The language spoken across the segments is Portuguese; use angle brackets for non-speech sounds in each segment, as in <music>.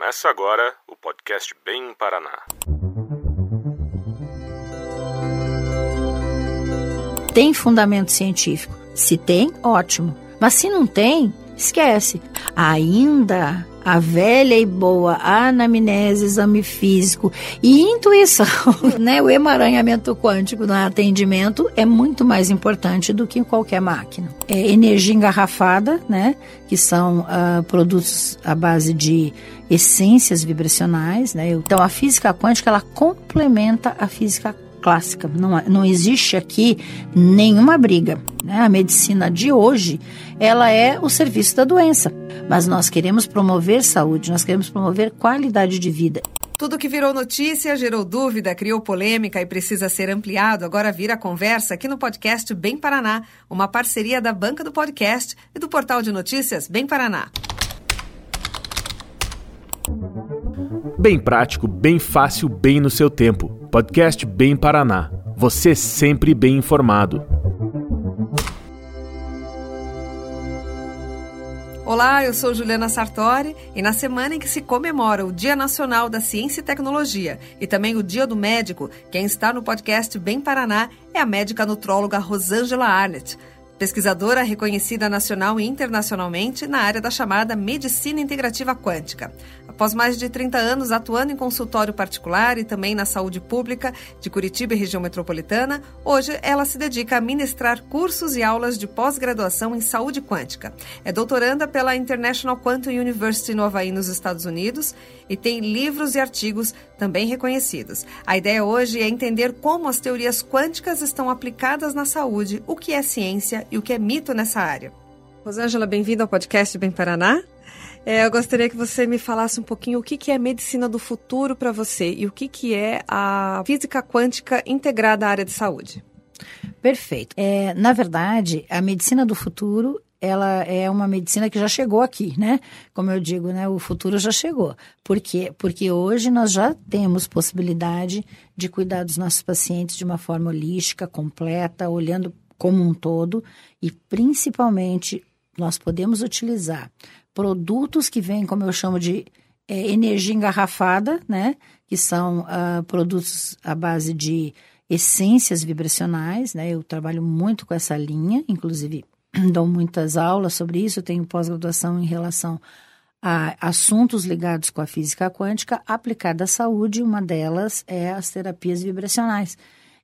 Começa agora o podcast Bem Paraná. Tem fundamento científico? Se tem, ótimo. Mas se não tem, esquece. Ainda a velha e boa anamnese, exame físico e intuição, <laughs> né? O emaranhamento quântico no atendimento é muito mais importante do que qualquer máquina. É energia engarrafada, né? Que são uh, produtos à base de essências vibracionais, né? Então a física quântica ela complementa a física clássica. Não, não existe aqui nenhuma briga. Né? A medicina de hoje ela é o serviço da doença. Mas nós queremos promover saúde, nós queremos promover qualidade de vida. Tudo que virou notícia, gerou dúvida, criou polêmica e precisa ser ampliado, agora vira conversa aqui no podcast Bem Paraná, uma parceria da Banca do Podcast e do portal de notícias Bem Paraná. Bem prático, bem fácil, bem no seu tempo. Podcast Bem Paraná. Você sempre bem informado. Olá, eu sou Juliana Sartori e na semana em que se comemora o Dia Nacional da Ciência e Tecnologia e também o Dia do Médico, quem está no podcast Bem Paraná é a médica nutróloga Rosângela Arnett pesquisadora reconhecida nacional e internacionalmente na área da chamada medicina integrativa quântica. Após mais de 30 anos atuando em consultório particular e também na saúde pública de Curitiba e região metropolitana, hoje ela se dedica a ministrar cursos e aulas de pós-graduação em saúde quântica. É doutoranda pela International Quantum University no Havaí, nos Estados Unidos, e tem livros e artigos também reconhecidos. A ideia hoje é entender como as teorias quânticas estão aplicadas na saúde, o que é ciência e o que é mito nessa área. Rosângela, bem-vinda ao podcast Bem Paraná. É, eu gostaria que você me falasse um pouquinho o que, que é medicina do futuro para você e o que, que é a física quântica integrada à área de saúde. Perfeito. É, na verdade, a medicina do futuro ela é uma medicina que já chegou aqui, né? Como eu digo, né? O futuro já chegou. Por quê? Porque hoje nós já temos possibilidade de cuidar dos nossos pacientes de uma forma holística, completa, olhando como um todo e principalmente nós podemos utilizar produtos que vêm, como eu chamo de é, energia engarrafada, né? Que são uh, produtos à base de essências vibracionais, né? Eu trabalho muito com essa linha, inclusive <clears throat> dou muitas aulas sobre isso, tenho pós-graduação em relação a assuntos ligados com a física quântica aplicada à saúde, uma delas é as terapias vibracionais.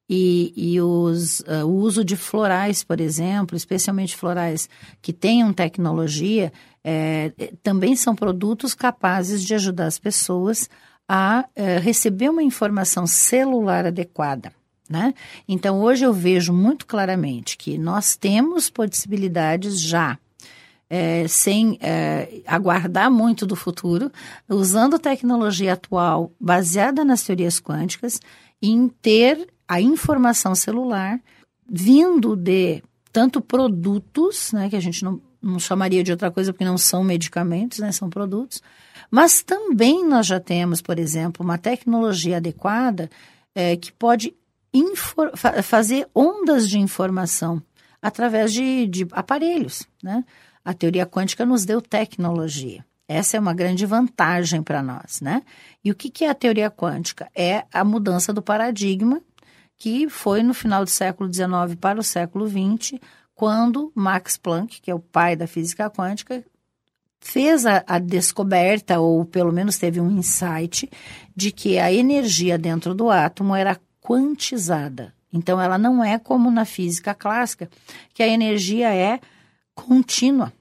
E, e os, uh, o uso de florais, por exemplo, especialmente florais que tenham tecnologia, é, também são produtos capazes de ajudar as pessoas a é, receber uma informação celular adequada. Né? Então, hoje eu vejo muito claramente que nós temos possibilidades já, é, sem é, aguardar muito do futuro, usando tecnologia atual baseada nas teorias quânticas, em ter a informação celular vindo de tanto produtos, né, que a gente não, não chamaria de outra coisa porque não são medicamentos, né, são produtos, mas também nós já temos, por exemplo, uma tecnologia adequada é, que pode fazer ondas de informação através de, de aparelhos. Né? A teoria quântica nos deu tecnologia. Essa é uma grande vantagem para nós, né? E o que, que é a teoria quântica? É a mudança do paradigma que foi no final do século XIX para o século XX, quando Max Planck, que é o pai da física quântica, fez a, a, descoberta, ou pelo menos teve um insight, de que a energia dentro do átomo era quantizada. Então, ela não é como na física clássica, que a energia é contínua.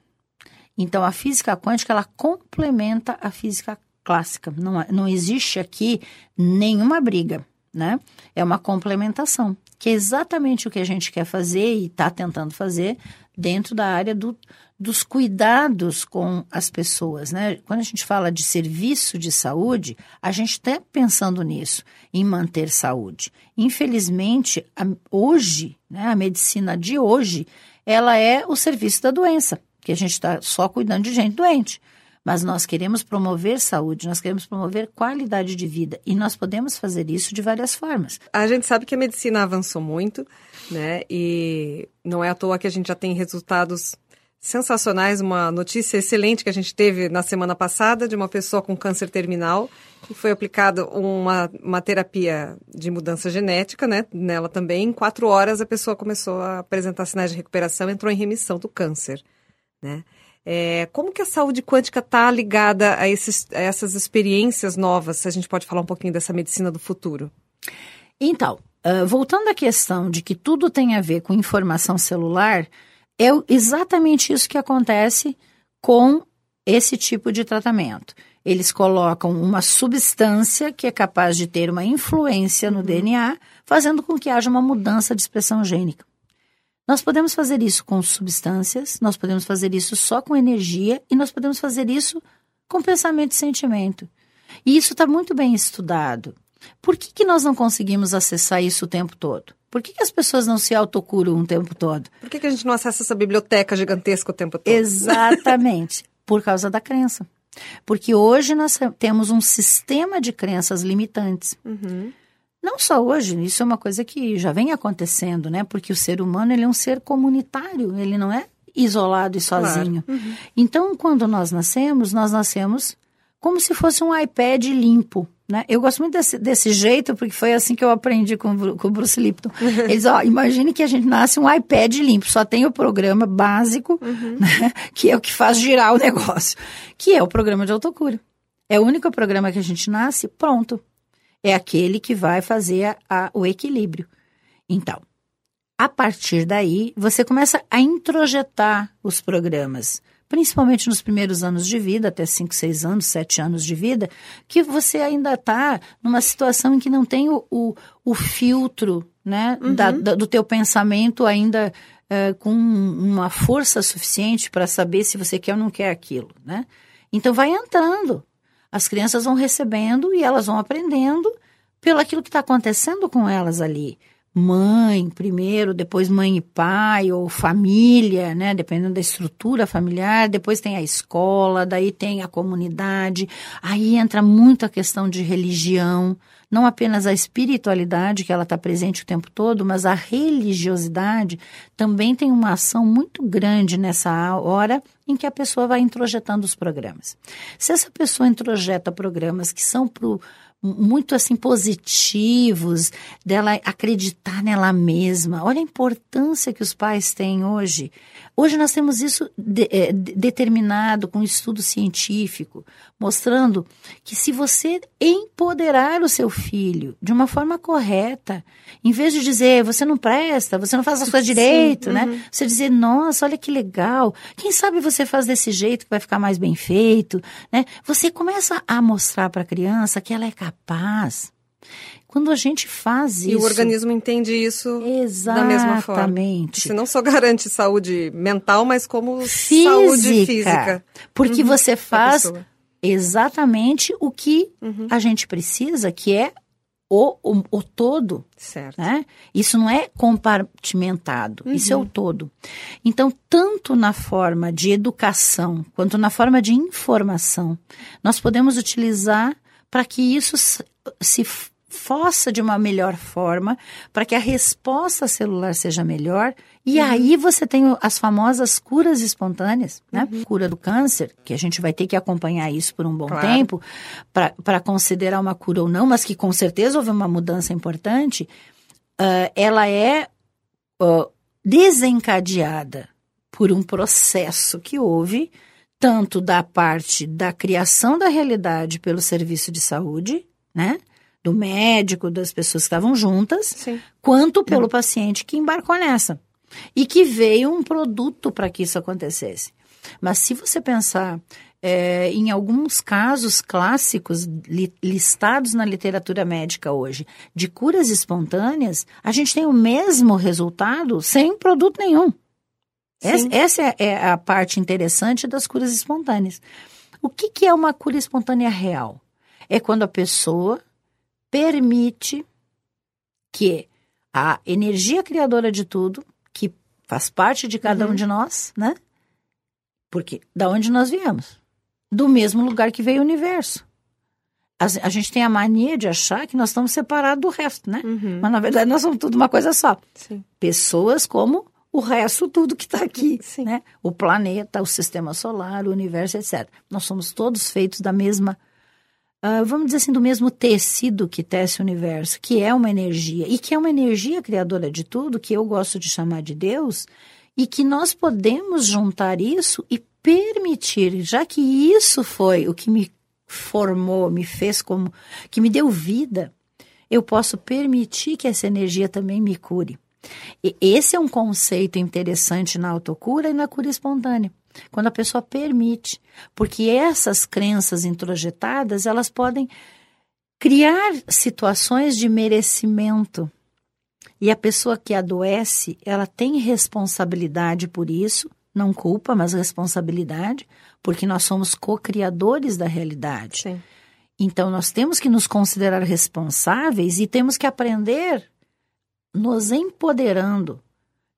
Então, a física quântica, ela complementa a física clássica. Não, não existe aqui nenhuma briga né? É uma complementação, que é exatamente o que a gente quer fazer e está tentando fazer dentro da área do, dos cuidados com as pessoas, né? Quando a gente fala de serviço de saúde, a gente está pensando nisso, em manter saúde. Infelizmente, a, hoje, né, a medicina de hoje, ela é o serviço da doença, que a gente está só cuidando de gente doente. Mas nós queremos promover saúde, nós queremos promover qualidade de vida e nós podemos fazer isso de várias formas. A gente sabe que a medicina avançou muito, né? E não é à toa que a gente já tem resultados sensacionais, uma notícia excelente que a gente teve na semana passada de uma pessoa com câncer terminal e foi aplicada uma, uma terapia de mudança genética, né? Nela também, em quatro horas a pessoa começou a apresentar sinais de recuperação, entrou em remissão do câncer, né? É, como que a saúde quântica está ligada a, esses, a essas experiências novas? Se a gente pode falar um pouquinho dessa medicina do futuro. Então, uh, voltando à questão de que tudo tem a ver com informação celular, é exatamente isso que acontece com esse tipo de tratamento. Eles colocam uma substância que é capaz de ter uma influência no uhum. DNA, fazendo com que haja uma mudança de expressão gênica. Nós podemos fazer isso com substâncias, nós podemos fazer isso só com energia e nós podemos fazer isso com pensamento e sentimento. E isso está muito bem estudado. Por que, que nós não conseguimos acessar isso o tempo todo? Por que, que as pessoas não se autocuram o tempo todo? Por que, que a gente não acessa essa biblioteca gigantesca o tempo todo? Exatamente. <laughs> por causa da crença. Porque hoje nós temos um sistema de crenças limitantes. Uhum. Não só hoje, isso é uma coisa que já vem acontecendo, né? Porque o ser humano ele é um ser comunitário, ele não é isolado e sozinho. Claro. Uhum. Então, quando nós nascemos, nós nascemos como se fosse um iPad limpo. Né? Eu gosto muito desse, desse jeito, porque foi assim que eu aprendi com, com o Bruce Lipton. <laughs> Eles, ó, imagine que a gente nasce um iPad limpo, só tem o programa básico, uhum. né? que é o que faz girar o <laughs> negócio, que é o programa de autocura. É o único programa que a gente nasce, pronto. É aquele que vai fazer a, a, o equilíbrio. Então, a partir daí, você começa a introjetar os programas principalmente nos primeiros anos de vida, até 5, 6 anos, 7 anos de vida, que você ainda está numa situação em que não tem o, o, o filtro né, uhum. da, da, do teu pensamento ainda uh, com uma força suficiente para saber se você quer ou não quer aquilo. Né? Então vai entrando. As crianças vão recebendo e elas vão aprendendo pelo aquilo que está acontecendo com elas ali mãe primeiro, depois mãe e pai, ou família, né? Dependendo da estrutura familiar, depois tem a escola, daí tem a comunidade. Aí entra muito a questão de religião, não apenas a espiritualidade, que ela está presente o tempo todo, mas a religiosidade também tem uma ação muito grande nessa hora em que a pessoa vai introjetando os programas. Se essa pessoa introjeta programas que são para muito assim positivos, dela acreditar nela mesma. Olha a importância que os pais têm hoje. Hoje nós temos isso de, é, determinado com estudo científico, mostrando que se você empoderar o seu filho de uma forma correta, em vez de dizer você não presta, você não faz as coisas direito, né? uhum. Você dizer, nossa, olha que legal. Quem sabe você faz desse jeito que vai ficar mais bem feito, né? Você começa a mostrar para a criança que ela é capaz. Quando a gente faz e isso. E o organismo entende isso Exatamente. da mesma forma. Exatamente. Você não só garante saúde mental, mas como física, saúde física. Porque uhum. você faz exatamente o que uhum. a gente precisa, que é o, o, o, todo. Certo. Né? Isso não é compartimentado, uhum. isso é o uhum. todo. Então, tanto na forma de educação quanto na forma de informação, nós podemos utilizar para que isso se fossa de uma melhor forma, para que a resposta celular seja melhor. E uhum. aí você tem as famosas curas espontâneas, né? Uhum. Cura do câncer, que a gente vai ter que acompanhar isso por um bom claro. tempo, para considerar uma cura ou não, mas que com certeza houve uma mudança importante. Uh, ela é uh, desencadeada por um processo que houve, tanto da parte da criação da realidade pelo serviço de saúde, né? Do médico, das pessoas que estavam juntas, Sim. quanto pelo uhum. paciente que embarcou nessa. E que veio um produto para que isso acontecesse. Mas se você pensar é, em alguns casos clássicos li, listados na literatura médica hoje de curas espontâneas, a gente tem o mesmo resultado sem produto nenhum. Essa, essa é, é, a parte interessante das curas espontâneas. O que, que é uma cura espontânea real? É quando a pessoa permite que a energia criadora de tudo, que faz parte de cada uhum. um de nós, né? Porque da onde nós viemos? Do mesmo lugar que veio o universo. A, gente tem a mania de achar que nós estamos separados do resto, né? Uhum. Mas na verdade nós somos tudo uma coisa só. Sim. Pessoas como o resto tudo que está aqui, né? O planeta, o sistema solar, o universo, etc. Nós somos todos feitos da mesma, uh, vamos dizer assim, do mesmo tecido que tece o universo, que é uma energia e que é uma energia criadora de tudo, que eu gosto de chamar de Deus, e que nós podemos juntar isso e permitir, já que isso foi o que me formou, me fez como, que me deu vida, eu posso permitir que essa energia também me cure. E esse é um conceito interessante na autocura e na cura espontânea. Quando a pessoa permite, porque essas crenças introjetadas, elas podem criar situações de merecimento. E a pessoa que adoece, ela tem responsabilidade por isso, não culpa, mas responsabilidade, porque nós somos co-criadores da realidade. Sim. Então nós temos que nos considerar responsáveis e temos que aprender nos empoderando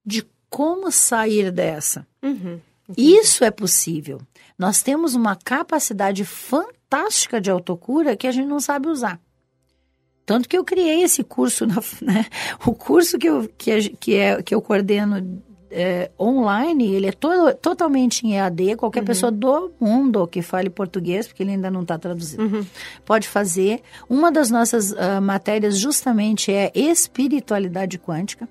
de como sair dessa. Uhum. Isso é possível. Nós temos uma capacidade fantástica de autocura que a gente não sabe usar. Tanto que eu criei esse curso, <laughs> né? o curso que eu, que, que, é, que eu coordeno é, online, ele é todo, totalmente em EAD. Qualquer uhum. pessoa do mundo que fale português, porque ele ainda não está traduzido, uhum. pode fazer. Uma das nossas uh, matérias justamente é espiritualidade quântica,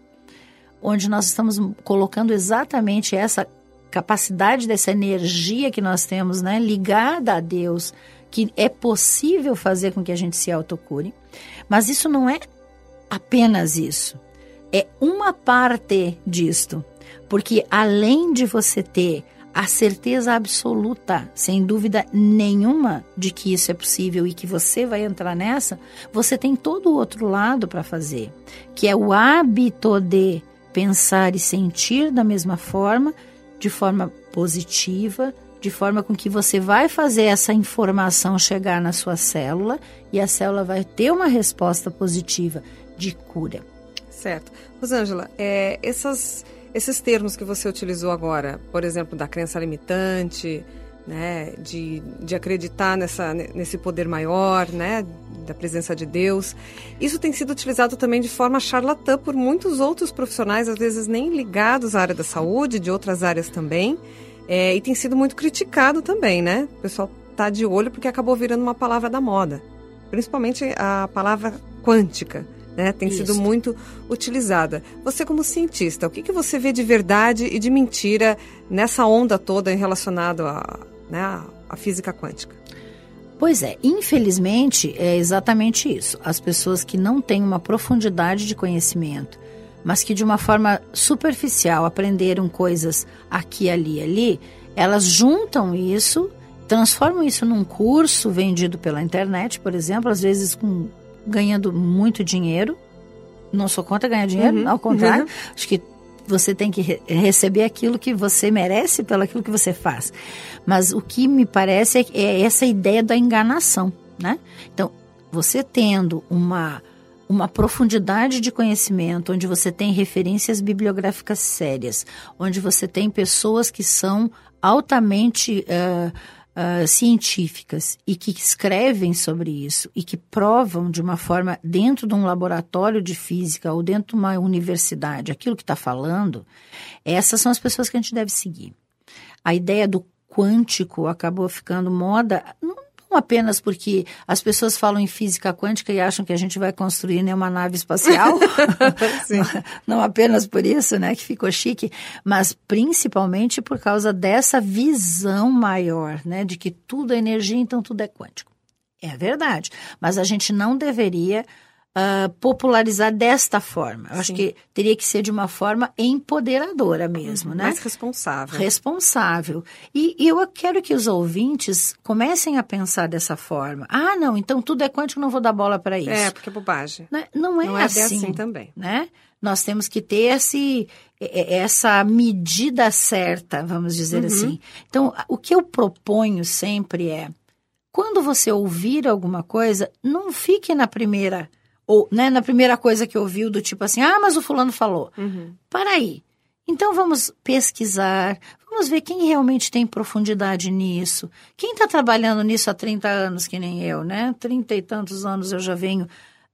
onde nós estamos colocando exatamente essa capacidade dessa energia que nós temos, né, ligada a Deus, que é possível fazer com que a gente se autocure. Mas isso não é apenas isso. É uma parte disto. Porque além de você ter a certeza absoluta, sem dúvida nenhuma, de que isso é possível e que você vai entrar nessa, você tem todo o outro lado para fazer, que é o hábito de pensar e sentir da mesma forma, de forma positiva, de forma com que você vai fazer essa informação chegar na sua célula e a célula vai ter uma resposta positiva de cura. Certo. Rosângela, é, essas esses termos que você utilizou agora, por exemplo, da crença limitante, né, de, de acreditar nessa, nesse poder maior, né, da presença de Deus. Isso tem sido utilizado também de forma charlatã por muitos outros profissionais, às vezes nem ligados à área da saúde, de outras áreas também, é, e tem sido muito criticado também, né? O pessoal está de olho porque acabou virando uma palavra da moda, principalmente a palavra quântica né? Tem Isso. sido muito utilizada. Você como cientista, o que, que você vê de verdade e de mentira nessa onda toda relacionada à, né, à física quântica? Pois é, infelizmente é exatamente isso. As pessoas que não têm uma profundidade de conhecimento, mas que de uma forma superficial aprenderam coisas aqui, ali, ali, elas juntam isso, transformam isso num curso vendido pela internet, por exemplo, às vezes com ganhando muito dinheiro. Não sou contra ganhar dinheiro, uhum. ao contrário. Uhum. <laughs> Acho que você tem que re receber aquilo que você merece pelo aquilo que você faz. Mas o que me parece é, é essa ideia da enganação, né? Então, você tendo uma uma profundidade de conhecimento, onde você tem referências bibliográficas sérias, onde você tem pessoas que são altamente uh, uh, científicas e que escrevem sobre isso e que provam de uma forma dentro de um laboratório de física ou dentro de uma universidade aquilo que está falando, essas são as pessoas que a gente deve seguir. A ideia do quântico acabou ficando moda, não apenas porque as pessoas falam em física quântica e acham que a gente vai construir né, uma nave espacial, <laughs> <laughs> não apenas por isso, né, que ficou chique, mas principalmente por causa dessa visão maior, né, de que tudo é energia, então tudo é quântico. É verdade, mas a gente não deveria uh, popularizar desta forma. Eu Sim. acho que teria que ser de uma forma empoderadora mesmo, né? Mais responsável. Responsável. E, e, eu quero que os ouvintes comecem a pensar dessa forma. Ah, não, então tudo é quântico, não vou dar bola para isso. É, porque é bobagem. Não, não é, não é assim, assim também. Né? Nós temos que ter esse, essa medida certa, vamos dizer uhum. assim. Então, o que eu proponho sempre é, quando você ouvir alguma coisa, não fique na primeira ou né, na primeira coisa que ouviu, do tipo assim, ah, mas o fulano falou. Uhum. Para aí. Então vamos pesquisar, vamos ver quem realmente tem profundidade nisso. Quem está trabalhando nisso há 30 anos, que nem eu, né? 30 e tantos anos eu já venho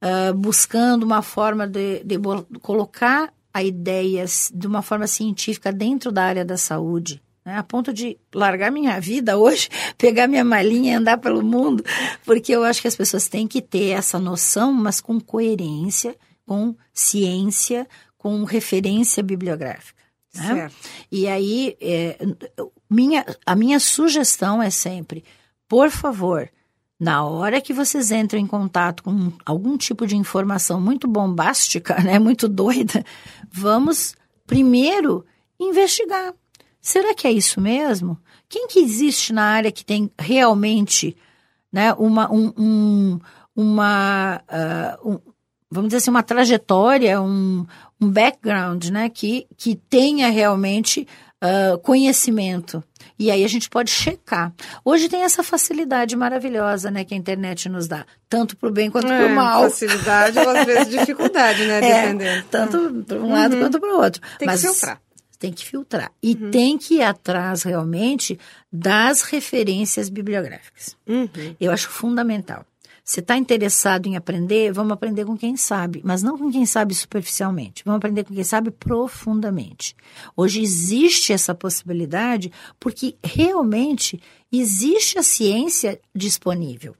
uh, buscando uma forma de, de colocar a ideias de uma forma científica dentro da área da saúde. Né, a ponto de largar minha vida hoje, <laughs> pegar minha malinha e andar pelo mundo, porque eu acho que as pessoas têm que ter essa noção, mas com coerência, com ciência, com referência bibliográfica. Né? E aí, é, minha, a minha sugestão é sempre, por favor, na hora que vocês entram em contato com algum tipo de informação muito bombástica, <laughs> né, muito doida, vamos primeiro investigar. Será que é isso mesmo? Quem que existe na área que tem realmente né, uma, um, um uma uh, um, vamos dizer assim, uma trajetória, um, um background, né, que, que tenha realmente uh, conhecimento. E aí a gente pode checar. Hoje tem essa facilidade maravilhosa, né, que a internet nos dá, tanto para o bem quanto é, para o mal. Facilidade ou às vezes dificuldade, né, <laughs> é, dependendo. Tanto para um uhum. lado quanto para o outro. Tem Mas, que filtrar. Tem que filtrar. E uhum. tem que ir atrás realmente das referências bibliográficas. Uhum. Eu acho fundamental. Você está interessado em aprender? Vamos aprender com quem sabe, mas não com quem sabe superficialmente. Vamos aprender com quem sabe profundamente. Hoje existe essa possibilidade porque realmente existe a ciência disponível.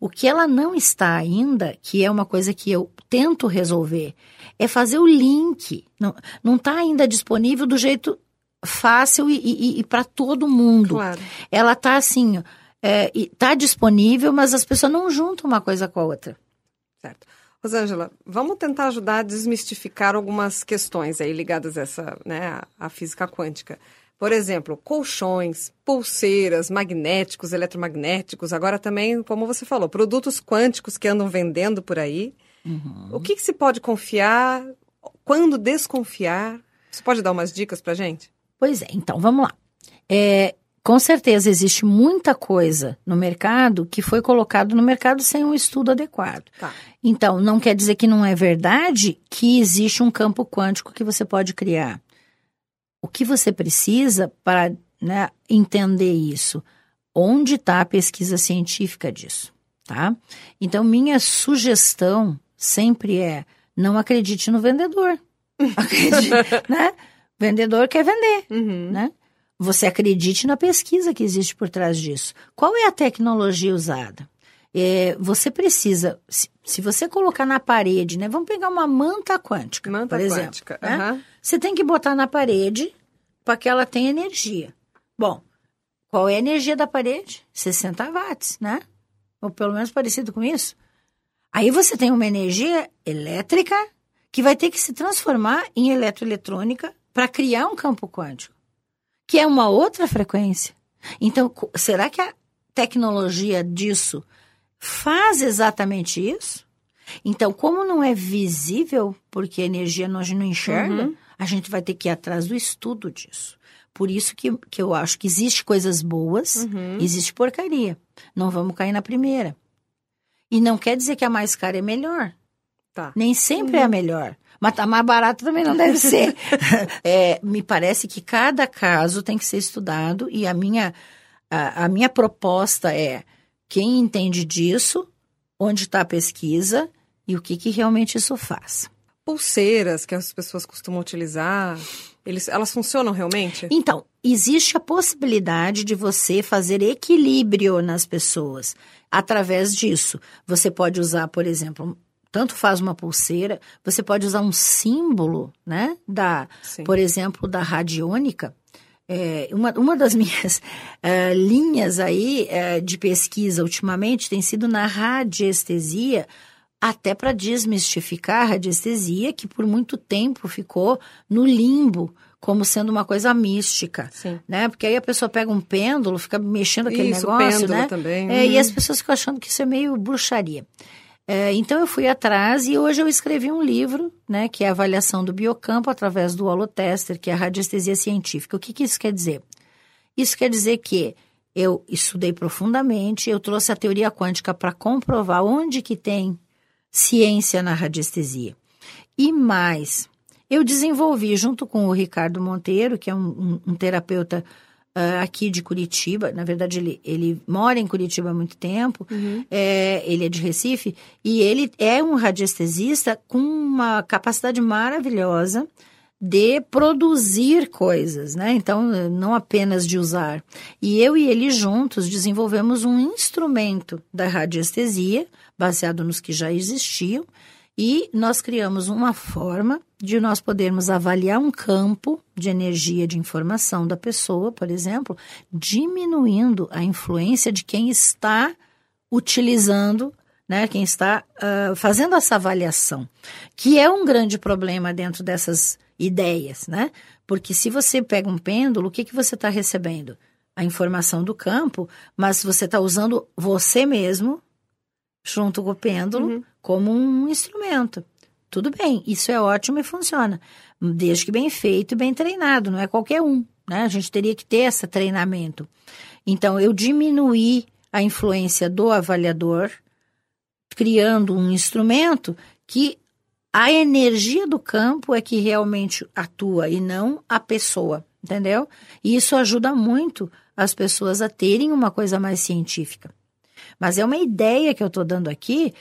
O que ela não está ainda, que é uma coisa que eu tento resolver, é fazer o link. Não está ainda disponível do jeito fácil e, e, e para todo mundo. Claro. Ela está assim, está é, disponível, mas as pessoas não juntam uma coisa com a outra. Certo. Rosângela, vamos tentar ajudar a desmistificar algumas questões aí ligadas a essa, né, à física quântica. Por exemplo, colchões, pulseiras, magnéticos, eletromagnéticos, agora também, como você falou, produtos quânticos que andam vendendo por aí. Uhum. O que, que, se pode confiar? Quando desconfiar? Você pode dar umas dicas para gente? Pois é, então vamos lá. É, com certeza existe muita coisa no mercado que foi colocado no mercado sem um estudo adequado. Tá. Então, não quer dizer que não é verdade que existe um campo quântico que você pode criar. O que você precisa para né, entender isso? Onde está a pesquisa científica disso? Tá? Então, minha sugestão sempre é: não acredite no vendedor. <laughs> Acredite, né? Vendedor quer vender, uhum. né? você acredite na pesquisa que existe por trás disso. Qual é a tecnologia usada? É, você precisa, se, se, você colocar na parede, né? Vamos pegar uma manta quântica, manta por exemplo. Quântica. Né? Uhum. Você tem que botar na parede que ela tenha energia. Bom, qual é a energia da parede? 60 watts, né? Ou pelo menos parecido com isso. Aí você tem uma energia elétrica que vai ter que se transformar em eletroeletrônica para criar um campo quântico que é uma outra frequência. Então, será que a tecnologia disso faz exatamente isso? Então, como não é visível, porque a energia nós não enxerga, uhum. A gente vai ter que ir atrás do estudo disso. Por isso que, que eu acho que existe coisas boas, uhum. existe porcaria. Não vamos cair na primeira. E não quer dizer que a mais cara é melhor. Tá. Nem sempre uhum. é a melhor. Mas tá mais barato também não deve ser. <laughs> é, me parece que cada caso tem que ser estudado e a minha, a, a minha proposta é quem entende disso, onde está a pesquisa e o que, que realmente isso faz. Pulseiras que as pessoas costumam utilizar, eles, elas funcionam realmente? Então, existe a possibilidade de você fazer equilíbrio nas pessoas através disso. Você pode usar, por exemplo, tanto faz uma pulseira, você pode usar um símbolo, né? Da, Sim. por exemplo, da radiônica. É, uma, uma das <laughs> minhas uh, linhas aí uh, de pesquisa ultimamente tem sido na radiestesia, até para desmistificar a radiestesia, que por muito tempo ficou no limbo como sendo uma coisa mística, Sim. né? Porque aí a pessoa pega um pêndulo, fica mexendo aquele isso, negócio, pêndulo né? Também. É, uhum. E as pessoas ficam achando que isso é meio bruxaria. É, então eu fui atrás e hoje eu escrevi um livro, né, que é a avaliação do biocampo através do holotester, que é a radiestesia científica. O que, que isso quer dizer? Isso quer dizer que eu estudei profundamente, eu trouxe a teoria quântica para comprovar onde que tem ciência na radiestesia. E mais, eu desenvolvi junto com o Ricardo Monteiro, que é um, um, um terapeuta uh, aqui de Curitiba. Na verdade, ele, ele mora em Curitiba há muito tempo. Uhum. É, ele é de Recife. E ele é um radiestesista com uma capacidade maravilhosa de produzir coisas, né? Então, não apenas de usar. E eu e ele juntos desenvolvemos um instrumento da radiestesia, baseado nos que já existiam, e nós criamos uma forma de nós podermos avaliar um campo de energia de informação da pessoa, por exemplo, diminuindo a influência de quem está utilizando, né, quem está uh, fazendo essa avaliação, que é um grande problema dentro dessas ideias, né? Porque se você pega um pêndulo, o que, que você está recebendo? A informação do campo, mas você está usando você mesmo junto com o pêndulo uhum. como um instrumento. Tudo bem, isso é ótimo e funciona, desde que bem feito e bem treinado, não é qualquer um, né? A gente teria que ter esse treinamento. Então, eu diminuí a influência do avaliador, criando um instrumento que a energia do campo é que realmente atua e não a pessoa, entendeu? E isso ajuda muito as pessoas a terem uma coisa mais científica. Mas é uma ideia que eu estou dando aqui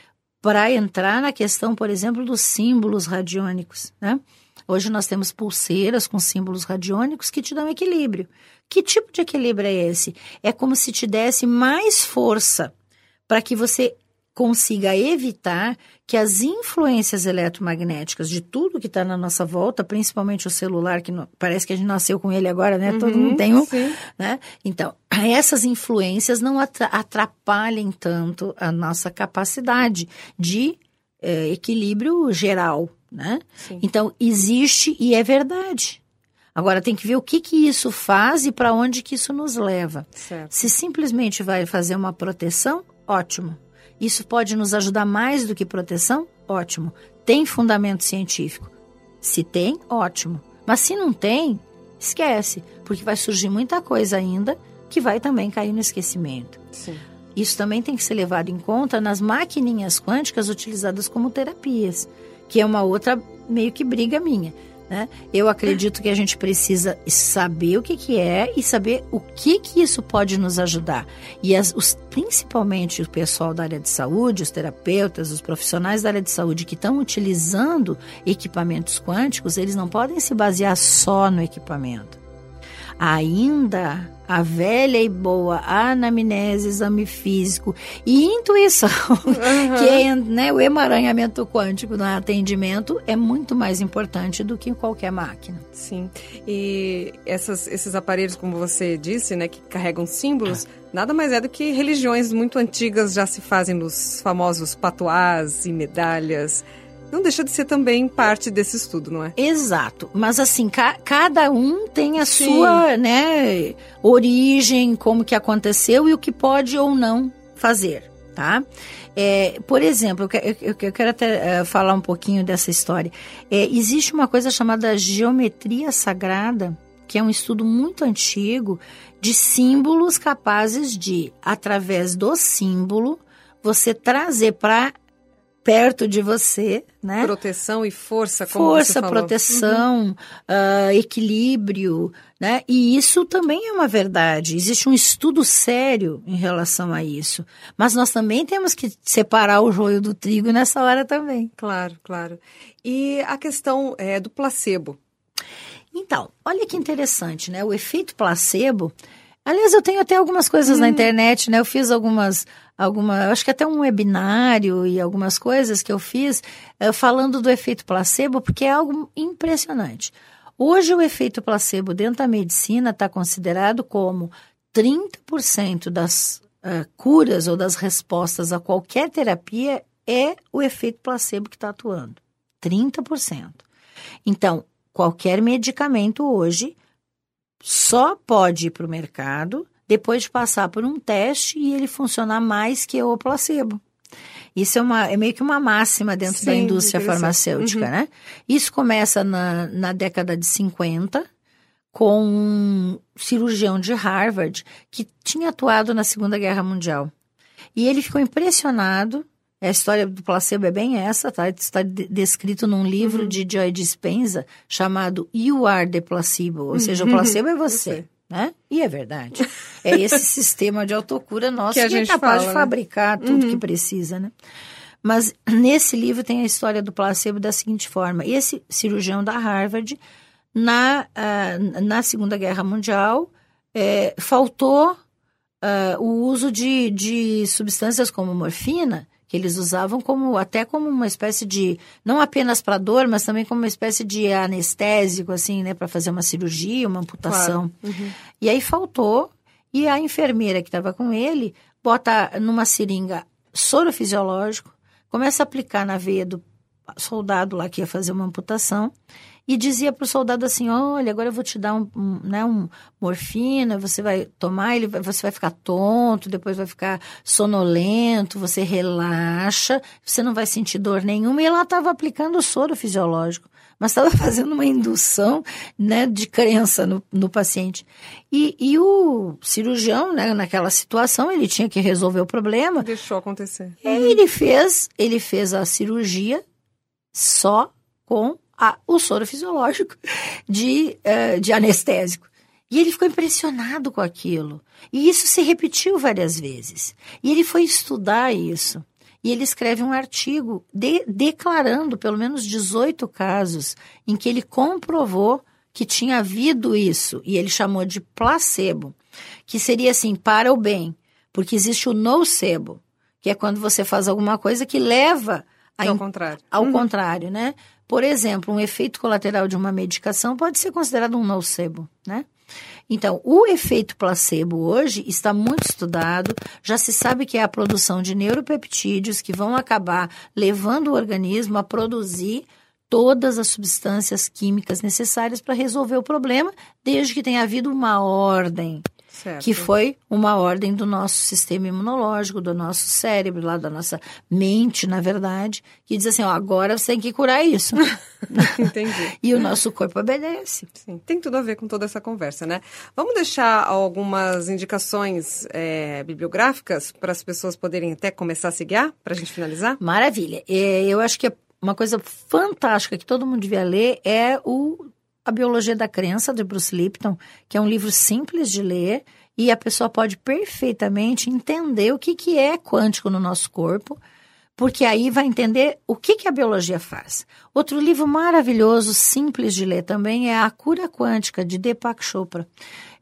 para entrar na questão, por exemplo, dos símbolos radiônicos, né? Hoje nós temos pulseiras com símbolos radiônicos que te dão equilíbrio. Que tipo de equilíbrio é esse? É como se te desse mais força para que você consiga evitar que as influências eletromagnéticas de tudo que está na nossa volta, principalmente o celular, que no, parece que a gente nasceu com ele agora, né? Uhum, Todo mundo tem um, sim. né? Então, essas influências não atrapalhem tanto a nossa capacidade de é, equilíbrio geral, né? Sim. Então, existe e é verdade. Agora tem que ver o que, que isso faz e para onde que isso nos leva. Certo. Se simplesmente vai fazer uma proteção, ótimo. Isso pode nos ajudar mais do que proteção? Ótimo. Tem fundamento científico? Se tem, ótimo. Mas se não tem, esquece, porque vai surgir muita coisa ainda que vai também cair no esquecimento. Sim. Isso também tem que ser levado em conta nas maquininhas quânticas utilizadas como terapias, que é uma outra meio que briga minha. Né? Eu acredito que a gente precisa saber o que, que é e saber o que, que isso pode nos ajudar. E as, os, principalmente o pessoal da área de saúde, os terapeutas, os profissionais da área de saúde que estão utilizando equipamentos quânticos, eles não podem se basear só no equipamento. Ainda a velha e boa anamnese, exame físico e intuição, uhum. <laughs> que é né, o emaranhamento quântico no atendimento é muito mais importante do que qualquer máquina. Sim. E essas, esses aparelhos, como você disse, né, que carregam símbolos, nada mais é do que religiões muito antigas já se fazem nos famosos patuás e medalhas não deixa de ser também parte desse estudo, não é? Exato. Mas assim, ca cada um tem a Sim. sua, né, origem, como que aconteceu e o que pode ou não fazer, tá? É, por exemplo, eu, eu, eu quero até uh, falar um pouquinho dessa história. É, existe uma coisa chamada geometria sagrada, que é um estudo muito antigo de símbolos capazes de, através do símbolo, você trazer para perto de você, né? Proteção e força, como força, você falou. proteção, uhum. uh, equilíbrio, né? E isso também é uma verdade. Existe um estudo sério em relação a isso. Mas nós também temos que separar o joio do trigo nessa hora também. Claro, claro. E a questão é, do placebo. Então, olha que interessante, né? O efeito placebo. Aliás, eu tenho até algumas coisas hum. na internet, né? Eu fiz algumas alguma, acho que até um webinário e algumas coisas que eu fiz uh, falando do efeito placebo, porque é algo impressionante. Hoje o efeito placebo dentro da medicina está considerado como 30% das uh, curas ou das respostas a qualquer terapia é o efeito placebo que está atuando. 30%. Então, qualquer medicamento hoje só pode ir para o mercado depois de passar por um teste e ele funcionar mais que o placebo. Isso é, uma, é meio que uma máxima dentro Sim, da indústria farmacêutica, uhum. né? Isso começa na, na década de 50 com um cirurgião de Harvard que tinha atuado na Segunda Guerra Mundial. E ele ficou impressionado. A história do placebo é bem essa, tá? Está descrito num livro uhum. de Joy Dispenza chamado You Are the Placebo, ou seja, o placebo é você. Né? E é verdade. É <laughs> esse sistema de autocura nosso que, que, a gente é capaz fala, de né? fabricar tudo que precisa, né? Mas nesse livro tem a história do placebo da seguinte forma: esse cirurgião da Harvard, na, ah, na Segunda Guerra Mundial, eh, faltou ah, o uso de, de substâncias como morfina, que eles usavam como até como uma espécie de não apenas para dor, mas também como uma espécie de anestésico assim, né, para fazer uma cirurgia, uma amputação. E aí faltou e a enfermeira que estava com ele bota numa seringa soro fisiológico, começa a aplicar na veia do soldado lá que ia fazer uma amputação e dizia para o soldado assim, olha, agora eu vou te dar um, um, né, um morfina, você vai tomar, ele, vai- você vai ficar tonto, depois vai ficar sonolento, você relaxa, você não vai sentir dor nenhuma. E ela estava aplicando o soro fisiológico, mas estava <laughs> fazendo uma indução né, de crença no, no paciente. E, e o cirurgião, né, naquela situação, ele tinha que resolver o problema. Deixou acontecer. E ele fez, ele fez a cirurgia só com a- o soro fisiológico de, eh, de anestésico. E ele ficou impressionado com aquilo. E isso se repetiu várias vezes. E ele foi estudar isso. E ele escreve um artigo de- declarando pelo menos 18 casos em que ele comprovou que tinha havido isso. E ele chamou de placebo, que seria assim, para o bem. Porque existe o nocebo, que é quando você faz alguma coisa que leva a Ao in- contrário. ao contrário, né? Por exemplo, um efeito colateral de uma medicação pode ser considerado um nocebo, né? Então, o efeito placebo hoje está muito estudado, já se sabe que é a produção de neuropeptídeos que vão acabar levando o organismo a produzir todas as substâncias químicas necessárias para resolver o problema, desde que tenha havido uma ordem Certo. que foi uma ordem do nosso sistema imunológico, do nosso cérebro, lá da nossa mente, na verdade, que diz assim, ó, agora você tem que curar isso. <laughs> Entendi. <laughs> e o nosso corpo obedece. Sim, tem tudo a ver com toda essa conversa, né? Vamos deixar algumas indicações é, bibliográficas para as pessoas poderem até começar a se guiar, para a gente finalizar? Maravilha. É, eu acho que uma coisa fantástica que todo mundo devia ler é o A Biologia da Crença, de Bruce Lipton, que é um livro simples de ler e a pessoa pode perfeitamente entender o que, que é quântico no nosso corpo, porque aí vai entender o que, que a biologia faz. Outro livro maravilhoso, simples de ler também, é A Cura Quântica, de Deepak Chopra.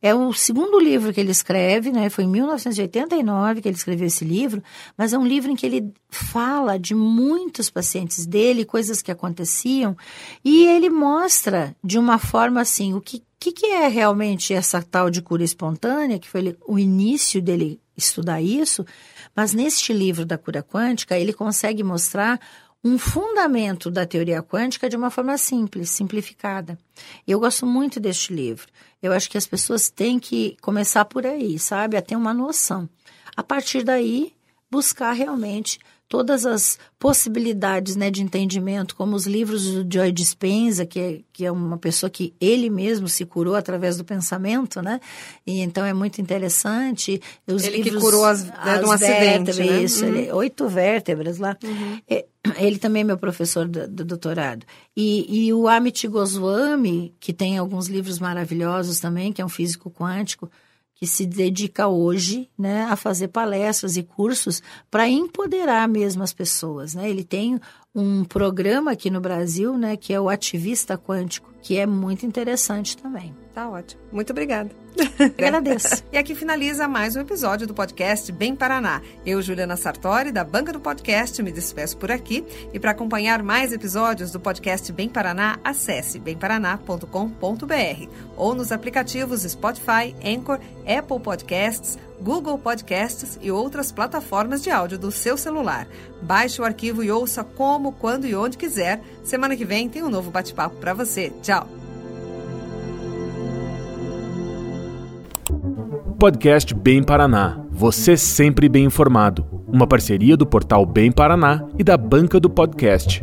É o segundo livro que ele escreve, né? Foi em 1989 que ele escreveu esse livro, mas é um livro em que ele fala de muitos pacientes dele, coisas que aconteciam, e ele mostra de uma forma assim, o que, que, que é realmente essa tal de cura espontânea, que foi o início dele estudar isso, mas neste livro da cura quântica, ele consegue mostrar um fundamento da teoria quântica de uma forma simples, simplificada. Eu gosto muito deste livro. Eu acho que as pessoas têm que começar por aí, sabe? A ter uma noção. A partir daí, buscar realmente todas as possibilidades né, de entendimento, como os livros do Joy Dispenza, que é, que é uma pessoa que ele mesmo se curou através do pensamento, né? E então é muito interessante. Os Ele que livros, curou as- né, de um acidente, vértebras, né? Isso, Uhum. ele- oito vértebras lá. É, ele também é meu professor do, do doutorado. E, e o Amit Goswami, que tem alguns livros maravilhosos também, que é um físico quântico, que se dedica hoje né, a fazer palestras e cursos para empoderar mesmo as pessoas. Né? Ele tem um programa aqui no Brasil, né, que é o Ativista Quântico, que é muito interessante também. Tá ótimo. Muito obrigada. Agradeço. <laughs> E aqui finaliza mais um episódio do podcast Bem Paraná. Eu, Juliana Sartori, da Banca do Podcast, me despeço por aqui. E para acompanhar mais episódios do podcast Bem Paraná, acesse bemparaná.com.br ou nos aplicativos Spotify, Anchor, Apple Podcasts, Google Podcasts e outras plataformas de áudio do seu celular. Baixe o arquivo e ouça como, quando e onde quiser. Semana que vem tem um novo bate-papo para você. Tchau! Podcast Bem Paraná. Você sempre bem informado. Uma parceria do portal Bem Paraná e da Banca do Podcast.